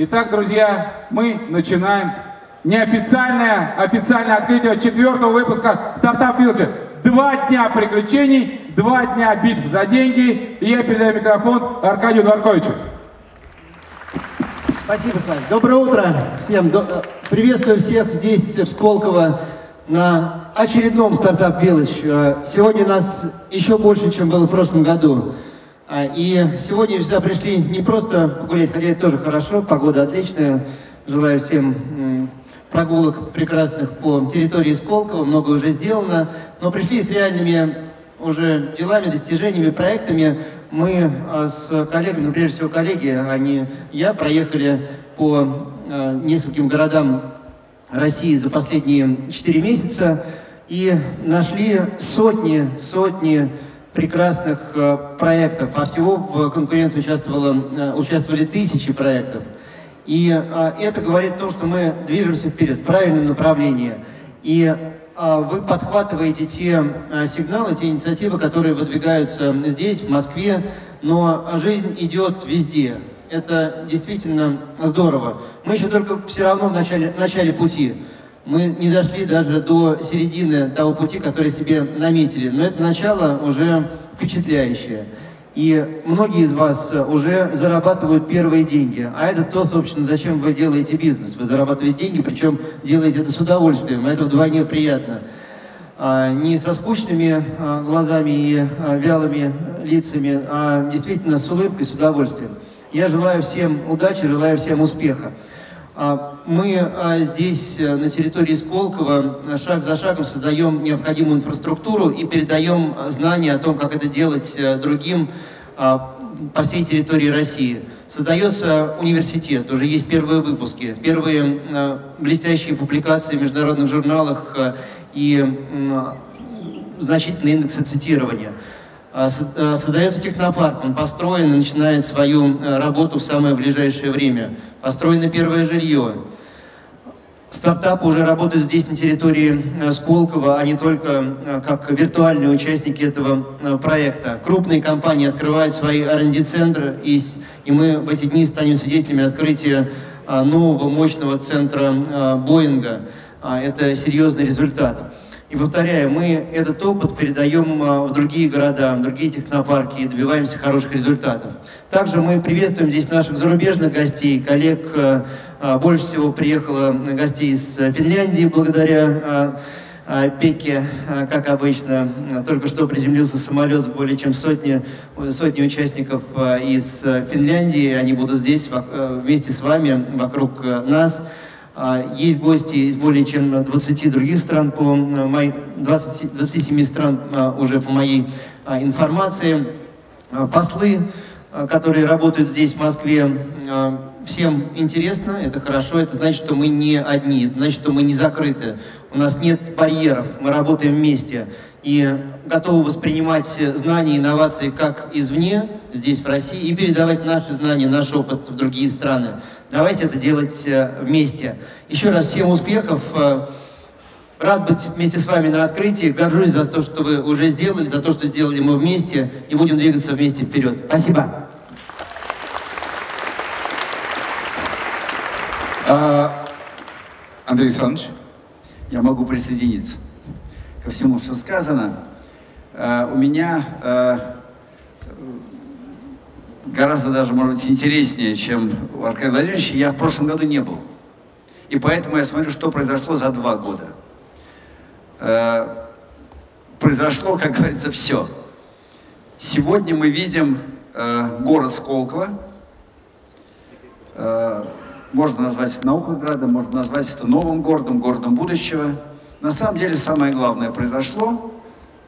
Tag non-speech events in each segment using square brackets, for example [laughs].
Итак, друзья, мы начинаем неофициальное, официальное открытие четвертого выпуска стартап Вилча. Два дня приключений, два дня битв за деньги. И я передаю микрофон Аркадию Дворковичу. Спасибо, Сань. Доброе утро всем. До- Приветствую всех здесь, в Сколково, на очередном стартап Village. Э, Сегодня нас еще больше, чем было в прошлом году. А, И сегодня сюда пришли не просто погулять, хотя это тоже хорошо, погода отличная. Желаю всем прогулок прекрасных по территории Сколково, много уже сделано, но пришли с реальными уже делами, достижениями, проектами. Мы а, с коллегами, ну прежде всего коллеги, а не я, проехали по а, нескольким городам России за последние 4 месяца и нашли сотни, сотни прекрасных э, проектов, а всего в конкуренции участвовало, э, участвовали тысячи проектов. И э, это говорит о том, что мы движемся вперед в правильном направлении. И э, вы подхватываете те э, сигналы, те инициативы, которые выдвигаются здесь, в Москве, но жизнь идет везде. Это действительно здорово. Мы еще только все равно в начале, в начале пути. Мы не дошли даже до середины того пути, который себе наметили. Но это начало уже впечатляющее. И многие из вас уже зарабатывают первые деньги. А это то, собственно, зачем вы делаете бизнес. Вы зарабатываете деньги, причем делаете это с удовольствием. Это вдвойне приятно. А, не со скучными а, глазами и а, вялыми лицами, а действительно с улыбкой, с удовольствием. Я желаю всем удачи, желаю всем успеха. А, Мы а, здесь, э, на территории Сколково, э, шаг за шагом создаем необходимую инфраструктуру и передаем э, знания о том, как это делать другим а, по всей территории России. Создается университет, уже есть первые выпуски, первые блестящие публикации в международных журналах и значительные индексы цитирования. А, а, Создается технопарк, он построен и начинает свою э, работу в самое ближайшее время. Построено первое жилье. Стартапы уже работают здесь, на территории э, Сколково, а не только э, как виртуальные участники этого проекта. Крупные компании открывают свои R&D-центры, и, и мы в эти дни станем свидетелями открытия а, нового мощного центра Боинга. Это серьезный результат. И повторяю, мы этот опыт передаем а, в другие города, в другие технопарки и добиваемся хороших результатов. Также мы приветствуем здесь наших зарубежных гостей, коллег. а, а, Больше всего приехало гостей из э, Финляндии благодаря Пеке, как обычно. Только что приземлился самолет с более чем сотни, сотни участников из э, Финляндии. Они будут здесь э, вместе с вами, вокруг нас. А, Есть гости из более чем 20 других стран, по э, моей, 20 27 стран а, уже по моей а, информации. Послы, которые работают здесь, в Москве, всем интересно, это хорошо, это значит, что мы не одни, значит, что мы не закрыты. У нас нет барьеров, мы работаем вместе и готовы воспринимать знания и инновации как извне, здесь, в России, и передавать наши знания, наш опыт в другие страны. Давайте это делать э, вместе. Еще раз всем успехов. э, Рад быть вместе с вами на открытии. Горжусь за то, что вы уже сделали, за то, что сделали мы вместе. И будем двигаться вместе вперед. Спасибо. А, Андрей Александрович, Я могу присоединиться ко всему, что сказано. Э, У меня э, гораздо даже, может быть, интереснее, чем у Аркадия Владимировича. Я в прошлом году не был. И поэтому я смотрю, что произошло за два года. Э, Произошло, как говорится, все. Сегодня мы видим город Сколково, можно назвать это наукой градом, можно назвать это новым городом, городом будущего. На самом деле самое главное произошло,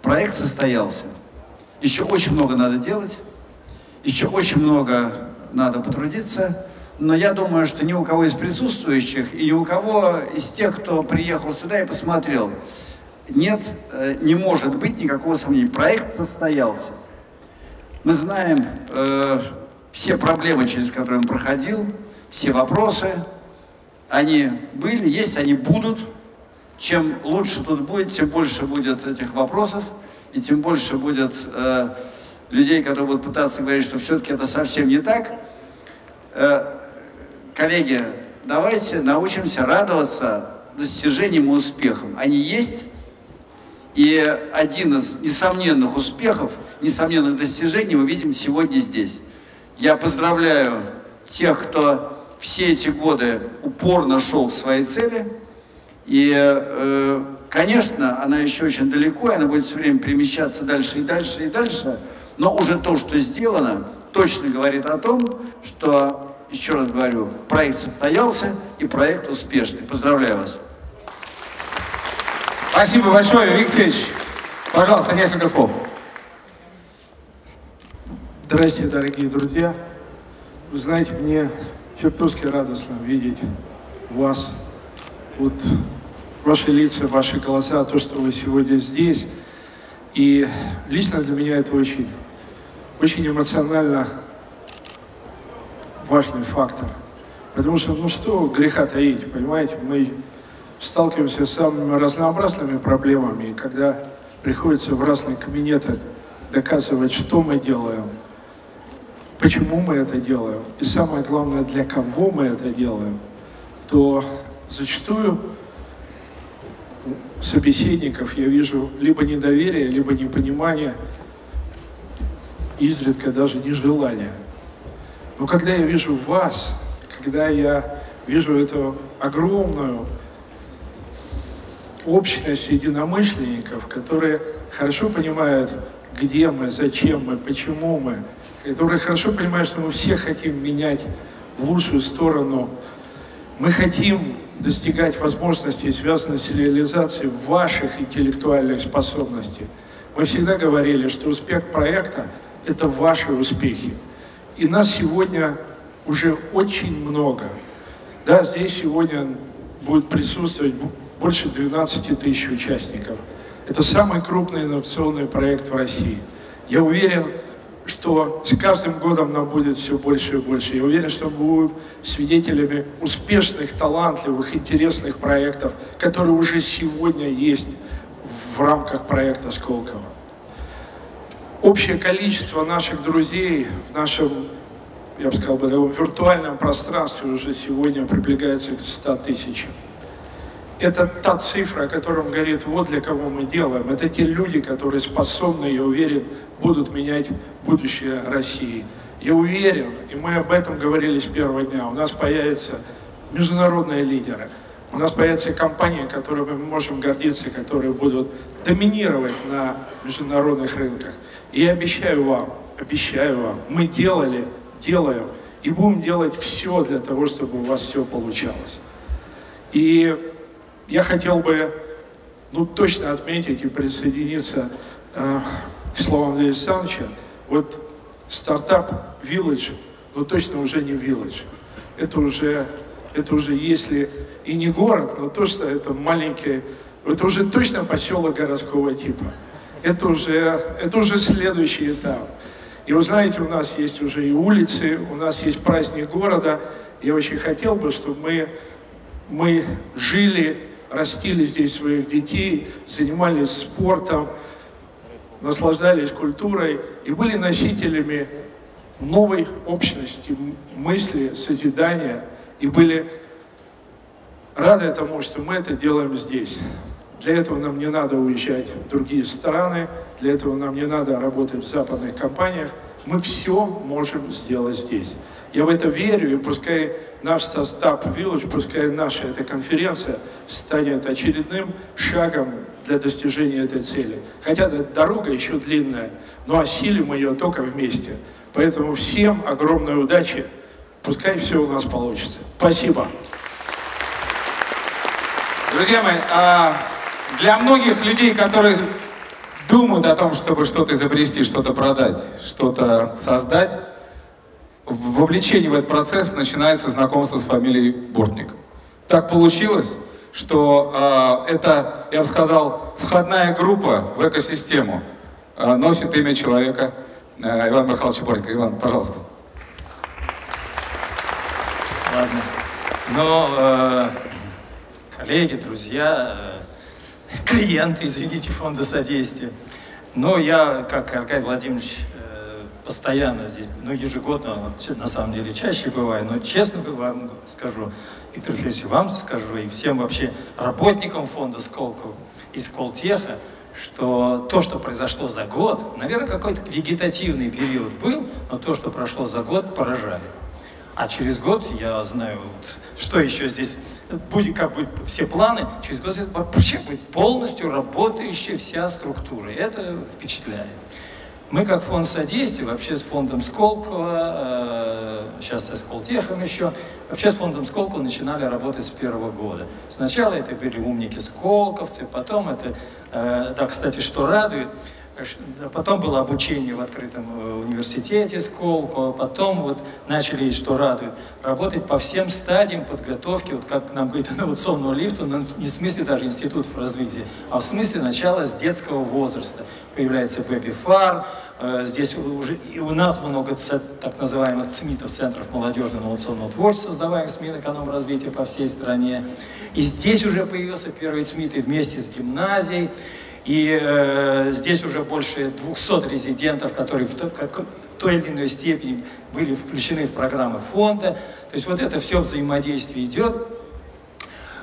проект состоялся. Еще очень много надо делать, еще очень много надо потрудиться, но я думаю, что ни у кого из присутствующих и ни у кого из тех, кто приехал сюда и посмотрел, нет, э, не может быть никакого сомнения. Проект состоялся. Мы знаем э, все проблемы, через которые он проходил, все вопросы. Они были, есть, они будут. Чем лучше тут будет, тем больше будет этих вопросов, и тем больше будет э, людей, которые будут пытаться говорить, что все-таки это совсем не так. Э, коллеги, давайте научимся радоваться достижениям и успехам. Они есть, и один из несомненных успехов, несомненных достижений мы видим сегодня здесь. Я поздравляю тех, кто все эти годы упорно шел к своей цели. И, э, конечно, она еще очень далеко, и она будет все время перемещаться дальше и дальше и дальше. Но уже то, что сделано, точно говорит о том, что, еще раз говорю, проект состоялся и проект успешный. Поздравляю вас. Спасибо большое, Виктор Пожалуйста, несколько слов. Здравствуйте, дорогие друзья. Вы знаете, мне чертовски радостно видеть вас, вот ваши лица, ваши голоса, то, что вы сегодня здесь. И лично для меня это очень, очень эмоционально важный фактор. Потому что, ну что греха таить, понимаете, мы сталкиваемся с самыми разнообразными проблемами, и когда приходится в разные кабинеты доказывать, что мы делаем, почему мы это делаем, и самое главное, для кого мы это делаем, то зачастую собеседников я вижу либо недоверие, либо непонимание, изредка даже нежелание. Но когда я вижу вас, когда я вижу эту огромную общность единомышленников, которые хорошо понимают, где мы, зачем мы, почему мы, которые хорошо понимают, что мы все хотим менять в лучшую сторону. Мы хотим достигать возможностей, связанных с реализацией ваших интеллектуальных способностей. Мы всегда говорили, что успех проекта – это ваши успехи. И нас сегодня уже очень много. Да, здесь сегодня будет присутствовать больше 12 тысяч участников. Это самый крупный инновационный проект в России. Я уверен, что с каждым годом нам будет все больше и больше. Я уверен, что мы будем свидетелями успешных, талантливых, интересных проектов, которые уже сегодня есть в рамках проекта Сколково. Общее количество наших друзей в нашем, я бы сказал, в виртуальном пространстве уже сегодня приближается к 100 тысячам это та цифра, о котором говорит, вот для кого мы делаем. Это те люди, которые способны, я уверен, будут менять будущее России. Я уверен, и мы об этом говорили с первого дня, у нас появятся международные лидеры, у нас появятся компании, которыми мы можем гордиться, которые будут доминировать на международных рынках. И я обещаю вам, обещаю вам, мы делали, делаем и будем делать все для того, чтобы у вас все получалось. И я хотел бы ну, точно отметить и присоединиться э, к словам Андрея Александровича. Вот стартап Village, ну точно уже не Village. Это уже, это уже если и не город, но то, что это маленький, это уже точно поселок городского типа. Это уже, это уже следующий этап. И вы знаете, у нас есть уже и улицы, у нас есть праздник города. Я очень хотел бы, чтобы мы, мы жили растили здесь своих детей, занимались спортом, наслаждались культурой и были носителями новой общности, мысли, созидания, и были рады тому, что мы это делаем здесь. Для этого нам не надо уезжать в другие страны, для этого нам не надо работать в западных компаниях. Мы все можем сделать здесь. Я в это верю, и пускай наш состав Village, пускай наша эта конференция станет очередным шагом для достижения этой цели. Хотя дорога еще длинная, но осилим ее только вместе. Поэтому всем огромной удачи, пускай все у нас получится. Спасибо. Друзья мои, а для многих людей, которые думают о том, чтобы что-то изобрести, что-то продать, что-то создать, вовлечение в этот процесс начинается знакомство с фамилией Бортник. Так получилось, что э, это, я бы сказал, входная группа в экосистему э, носит имя человека э, Ивана Михайловича Бортника. Иван, пожалуйста. Ладно. Но э, коллеги, друзья, э, клиенты, извините, фонда содействия. Но я, как Аркадий Владимирович постоянно здесь, ну, ежегодно, на самом деле, чаще бываю, но честно вам скажу, Виктор Федорович, вам скажу, и всем вообще работникам фонда Сколково из Колтеха, что то, что произошло за год, наверное, какой-то вегетативный период был, но то, что прошло за год, поражает. А через год, я знаю, вот, что еще здесь, будет, как бы все планы, через год вообще будет полностью работающая вся структура. Это впечатляет. Мы как фонд содействия, вообще с фондом Сколково, э, сейчас со Сколтехом еще, вообще с фондом Сколково начинали работать с первого года. Сначала это были умники Сколковцы, потом это, э, да, кстати, что радует, Потом было обучение в открытом э, университете Сколково, потом вот начали, что радует, работать по всем стадиям подготовки, вот как нам говорит, [laughs] инновационного лифта, но не в смысле даже институтов развития, а в смысле начала с детского возраста. Появляется Baby э, здесь уже и у нас много так называемых ЦМИТов, Центров молодежного инновационного творчества, создаваемых с Минэкономразвития по всей стране. И здесь уже появился первый ЦМИТ и вместе с гимназией. И э, здесь уже больше 200 резидентов, которые в, то, как, в той или иной степени были включены в программы фонда. То есть вот это все взаимодействие идет.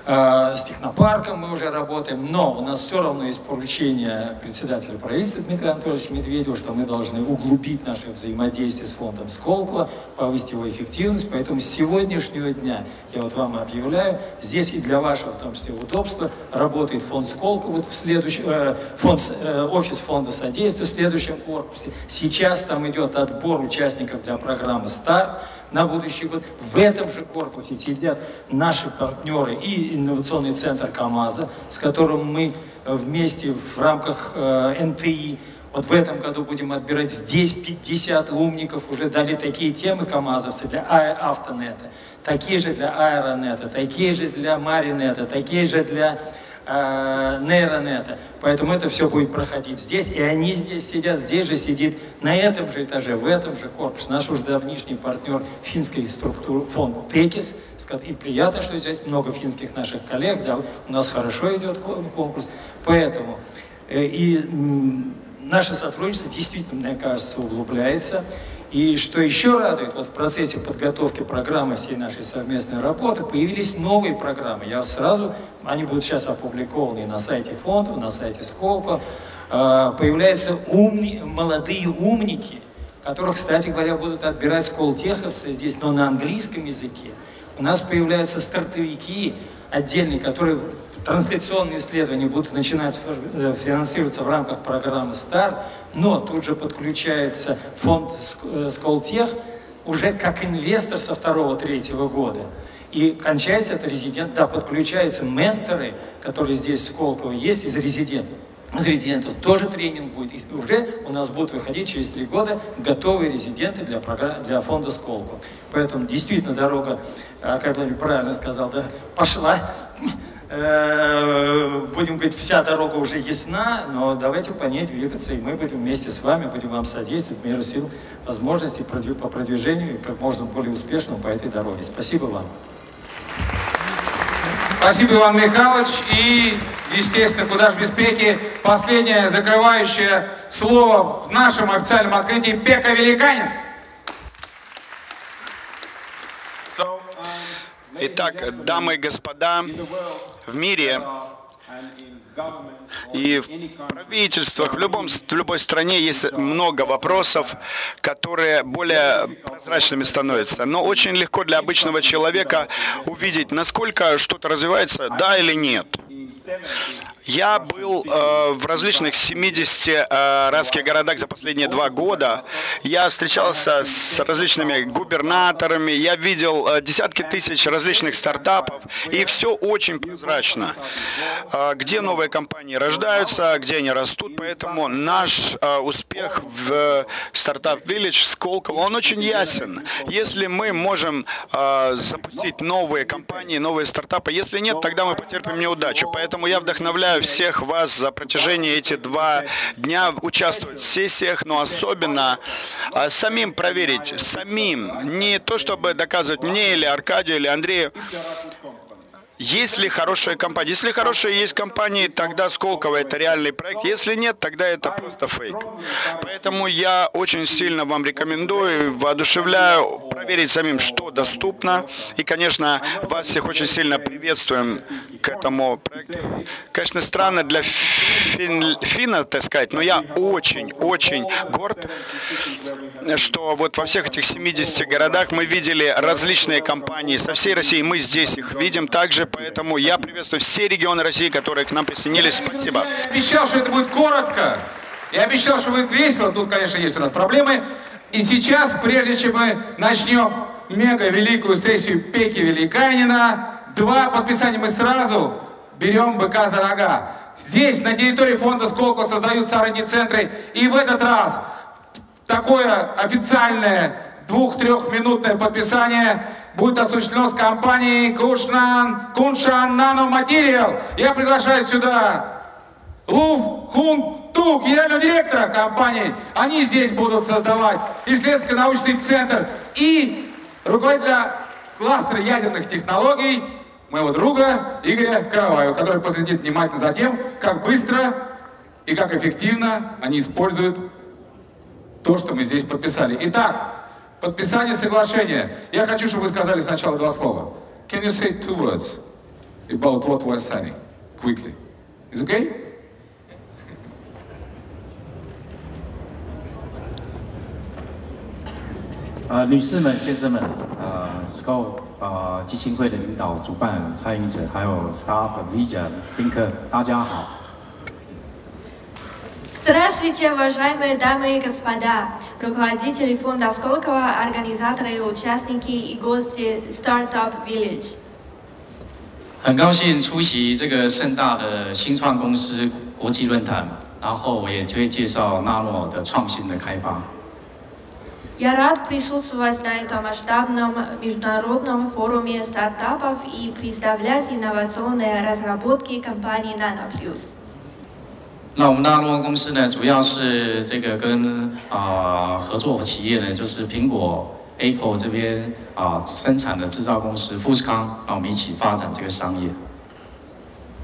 А, с технопарком мы уже работаем, но у нас все равно есть поручение председателя правительства Дмитрия Анатольевича Медведева, что мы должны углубить наше взаимодействие с фондом Сколково, повысить его эффективность. Поэтому с сегодняшнего дня я вот вам объявляю, здесь и для вашего, в том числе, удобства, работает фонд Сколково, вот в следующем, э, фонд, э, офис фонда содействия в следующем корпусе. Сейчас там идет отбор участников для программы «Старт» на будущий год. В этом же корпусе сидят наши партнеры и инновационный центр КАМАЗа, с которым мы вместе в рамках э, НТИ вот в этом году будем отбирать здесь 50 умников, уже дали такие темы КАМАЗовцы для а автонета, такие же для аэронета, такие же для маринета, такие же для э, нейронета. Поэтому это все будет проходить здесь, и они здесь сидят, здесь же сидит, на этом же этаже, в этом же корпусе. Наш уже давнишний партнер финской структуры, фонд ТЕКИС, и приятно, что здесь много финских наших коллег, да, у нас хорошо идет конкурс, поэтому э, и наше сотрудничество действительно, мне кажется, углубляется. И что еще радует, вот в процессе подготовки программы всей нашей совместной работы появились новые программы. Я сразу, они будут сейчас опубликованы на сайте фонда, на сайте Сколково. А, появляются умни, молодые умники, которых, кстати говоря, будут отбирать сколтеховцы здесь, но на английском языке. У нас появляются стартовики отдельные, которые трансляционные исследования будут начинать э, финансироваться в рамках программы «Старт», но тут же подключается фонд э, «Сколтех» уже как инвестор со второго-третьего года. И кончается это резидент, да, подключаются менторы, которые здесь в Сколково есть из резидентов. Из резидентов тоже тренинг будет. И уже у нас будут выходить через три года готовые резиденты для, программ, для фонда Сколково. Поэтому действительно дорога, Аркадий Владимирович правильно сказал, да, пошла. Э, будем говорить, вся дорога уже ясна, но давайте по ней двигаться, и мы будем вместе с вами, будем вам содействовать, меру сил, возможностей по продвижению и как можно более успешному по этой дороге. Спасибо вам. Спасибо, Иван Михайлович. И, естественно, куда же без Пеки, последнее закрывающее слово в нашем официальном открытии Пека Великанин. Итак, дамы и господа, в мире и в правительствах, в, любом, в любой стране есть много вопросов, которые более прозрачными становятся. Но очень легко для обычного человека увидеть, насколько что-то развивается, да или нет. Я был э, в различных 70 э, разных городах за последние два года. Я встречался с различными губернаторами, я видел э, десятки тысяч различных стартапов, и все очень прозрачно. Э, где новые компании рождаются, где они растут, поэтому наш э, успех в стартап Village, в Сколково, он очень ясен. Если мы можем э, запустить новые компании, новые стартапы, если нет, тогда мы потерпим неудачу. Поэтому я вдохновляю всех вас за протяжении этих два дня участвовать в сессиях, но особенно а, самим проверить, самим, не то чтобы доказывать мне или Аркадию или Андрею, есть ли хорошая компания? Если хорошие есть компании, тогда Сколково это реальный проект. Если нет, тогда это просто фейк. Поэтому я очень сильно вам рекомендую, воодушевляю проверить самим, что доступно. И, конечно, вас всех очень сильно приветствуем к этому проекту. Конечно, странно для фин, финна, так сказать, но я очень-очень горд, что вот во всех этих 70 городах мы видели различные компании со всей России. Мы здесь их видим также, поэтому я приветствую все регионы России, которые к нам присоединились. Спасибо. Я обещал, что это будет коротко. Я обещал, что будет весело. Тут, конечно, есть у нас проблемы. И сейчас, прежде чем мы начнем мега-великую сессию Пеки Великанина, два подписания мы сразу берем быка за рога. Здесь, на территории фонда Сколково, создаются R&D-центры. И в этот раз такое официальное двух-трехминутное подписание будет осуществлено с компанией Кушнан, Куншан Нано Материал. Я приглашаю сюда Лув Хун Тук, генерального директора компании. Они здесь будут создавать исследовательско-научный центр и руководителя кластера ядерных технологий моего друга Игоря Караваева, который последит внимательно за тем, как быстро и как эффективно они используют то, что мы здесь подписали. Итак, подписание соглашения. Я хочу, чтобы вы сказали сначала два слова. Can you say two words about what we're signing quickly? Is okay? Uh, 女士们、先生们，呃，Scope 呃基金会的领导、主办、参与者，还有 Staff、Media、宾客，大家好。 Здравствуйте, уважаемые дамы и господа, руководители фонда Сколково, организаторы, участники и гости Startup Village. 很高兴出席这个盛大的新创公司国际论坛，然后我也会介绍纳诺的创新的开发。 Я рад присутствовать на этом масштабном международном форуме стартапов и представлять инновационные разработки компании NanoPlus. 那我们纳诺公司呢，主要是这个跟啊、合作企业呢，就是苹果、Apple 这边啊、生产的制造公司富士康，那我们一起发展这个商业。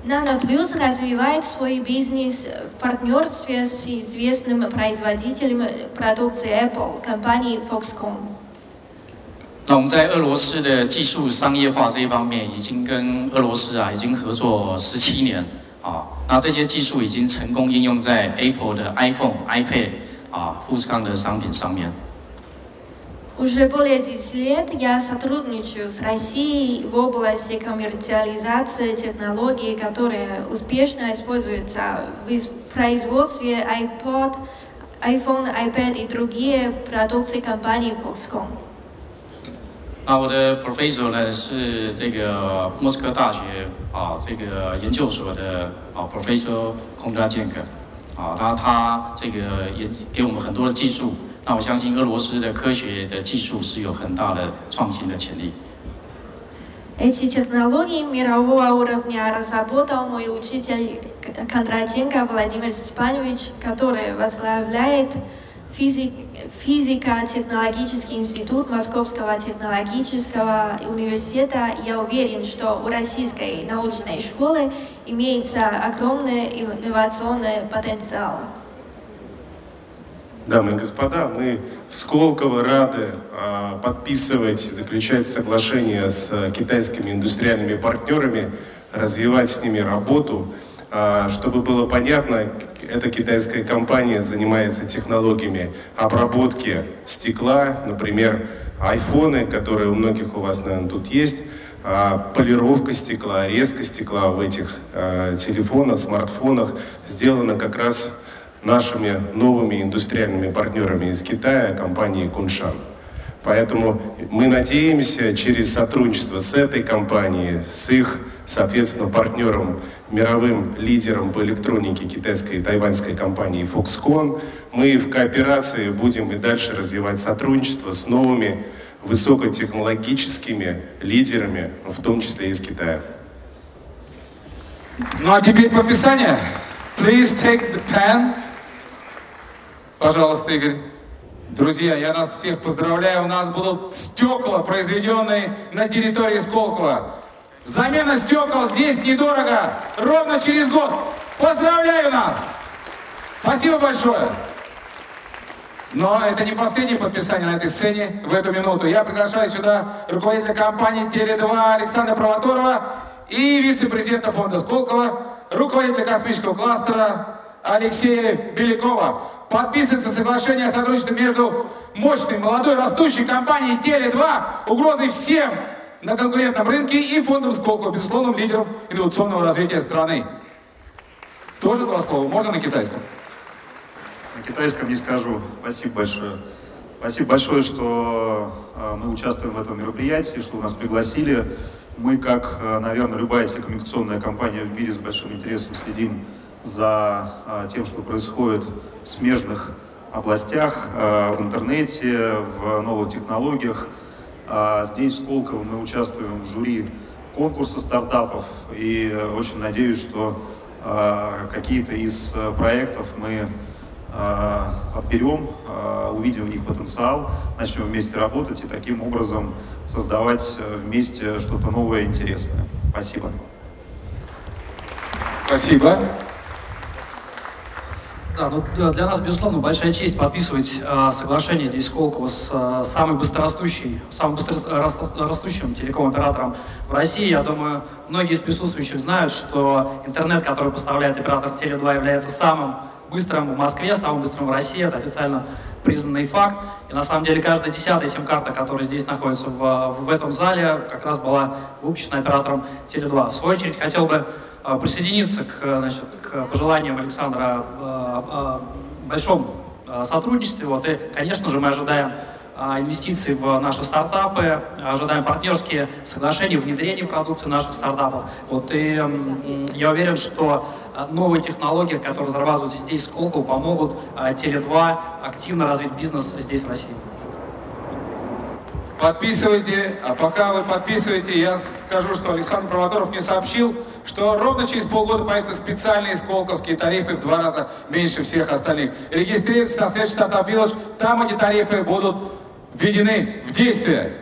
NanoPlus развивает свой бизнес в партнерстве с известным производителем продукции Apple, компанией Foxconn. 那我们在俄罗斯的技术商业化这一方面，已经跟俄罗斯啊已经合作十七年 啊。那这些技术已经成功应用在 Apple 的 iPhone、iPad 啊富士康的商品上面。 Уже более 10 лет я сотрудничаю с Россией в области коммерциализации технологий, которые успешно используются в ис- производстве iPod, iPhone, iPad и другие продукции компании Foxconn. 那我的 professor 呢是这个莫斯科大学啊这个研究所的啊 professor 空扎健克啊，他他这个也给我们很多的技术。那我相信俄罗斯的科学的技术是有很大的创新的潜力。 Эти технологии мирового уровня разработал мой учитель К- Кондратенко Владимир Степанович, который возглавляет физик- физико-технологический институт Московского технологического университета. Я уверен, что у российской научной школы имеется огромный инновационный потенциал. Дамы и господа, мы в Сколково рады а, подписывать заключать соглашения с китайскими индустриальными партнерами, развивать с ними работу. А, чтобы было понятно, эта китайская компания занимается технологиями обработки стекла, например, айфоны, которые у многих у вас, наверное, тут есть, а, полировка стекла, резка стекла в этих а, телефонах, смартфонах сделана как раз нашими новыми индустриальными партнерами из Китая, компанией Куншан. Поэтому мы надеемся через сотрудничество с этой компанией, с их, соответственно, партнером, мировым лидером по электронике китайской и тайваньской компании Foxconn, мы в кооперации будем и дальше развивать сотрудничество с новыми высокотехнологическими лидерами, в том числе и из Китая. Ну а теперь подписание. Please take the pen. Пожалуйста, Игорь. Друзья, я нас всех поздравляю. У нас будут стекла, произведенные на территории Сколково. Замена стекол здесь недорого, ровно через год. Поздравляю нас! Спасибо большое! Но это не последнее подписание на этой сцене в эту минуту. Я приглашаю сюда руководителя компании «Теле2» Александра Провоторова и вице-президента фонда Сколково, руководителя космического кластера Алексея Белякова. Подписывается соглашение о сотрудничестве между мощной, молодой, растущей компанией «Теле2», угрозой всем на конкурентном рынке и фондом Сколково, безусловным лидером инновационного развития страны. Тоже два слова. Можно на китайском? На китайском не скажу. Спасибо большое. Спасибо большое, что э, мы участвуем в этом мероприятии, что нас пригласили. Мы, как, э, наверное, любая телекоммуникационная компания в мире с большим интересом следим за э, тем, что происходит в смежных областях, в интернете, в новых технологиях. А здесь, в Сколково, мы участвуем в жюри конкурса стартапов и очень надеюсь, что какие-то из проектов мы отберем, увидим в них потенциал, начнем вместе работать и таким образом создавать вместе что-то новое и интересное. Спасибо. Спасибо. Да, ну, для нас, безусловно, большая честь подписывать э, соглашение здесь Сколково с э, самым быстрорастущей, самым быстрорастущим телеком-оператором в России. Я думаю, многие из присутствующих знают, что интернет, который поставляет оператор Теле2, является самым быстрым в Москве, самым быстрым в России. Это официально признанный факт. И на самом деле каждая десятая сим-карта, которая здесь находится в, в этом зале, как раз была выпущена оператором Теле2. В свою очередь хотел бы э, присоединиться к, значит, к пожеланиям Александра о большом э, сотрудничестве. Вот, и, конечно же, мы ожидаем э, инвестиций в наши стартапы, ожидаем партнерские соглашения, внедрение продукции наших стартапов. Вот, и я уверен, что новые технологии, которые разрабатываются здесь, Сколково, помогут Теле2 активно развить бизнес здесь, в России. Подписывайте, а пока вы подписываете, я скажу, что Александр Провоторов мне сообщил, что ровно через полгода появятся специальные сколковские тарифы в два раза меньше всех остальных. Регистрируйтесь на следующий стартап Village, там эти тарифы будут введены в действие.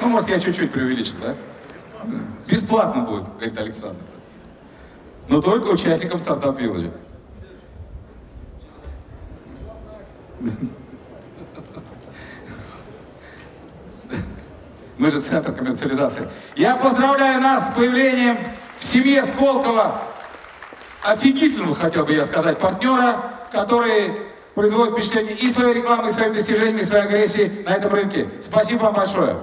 Ну, может, я чуть-чуть преувеличил, да? Бесплатно будет, говорит Александр. Но только участникам стартап Village. Мы же центр коммерциализации. Я поздравляю нас с появлением в семье Сколково офигительного, хотел бы я сказать, партнера, который производит впечатление и своей рекламой, и своими достижениями, и своей агрессией на этом рынке. Спасибо вам большое.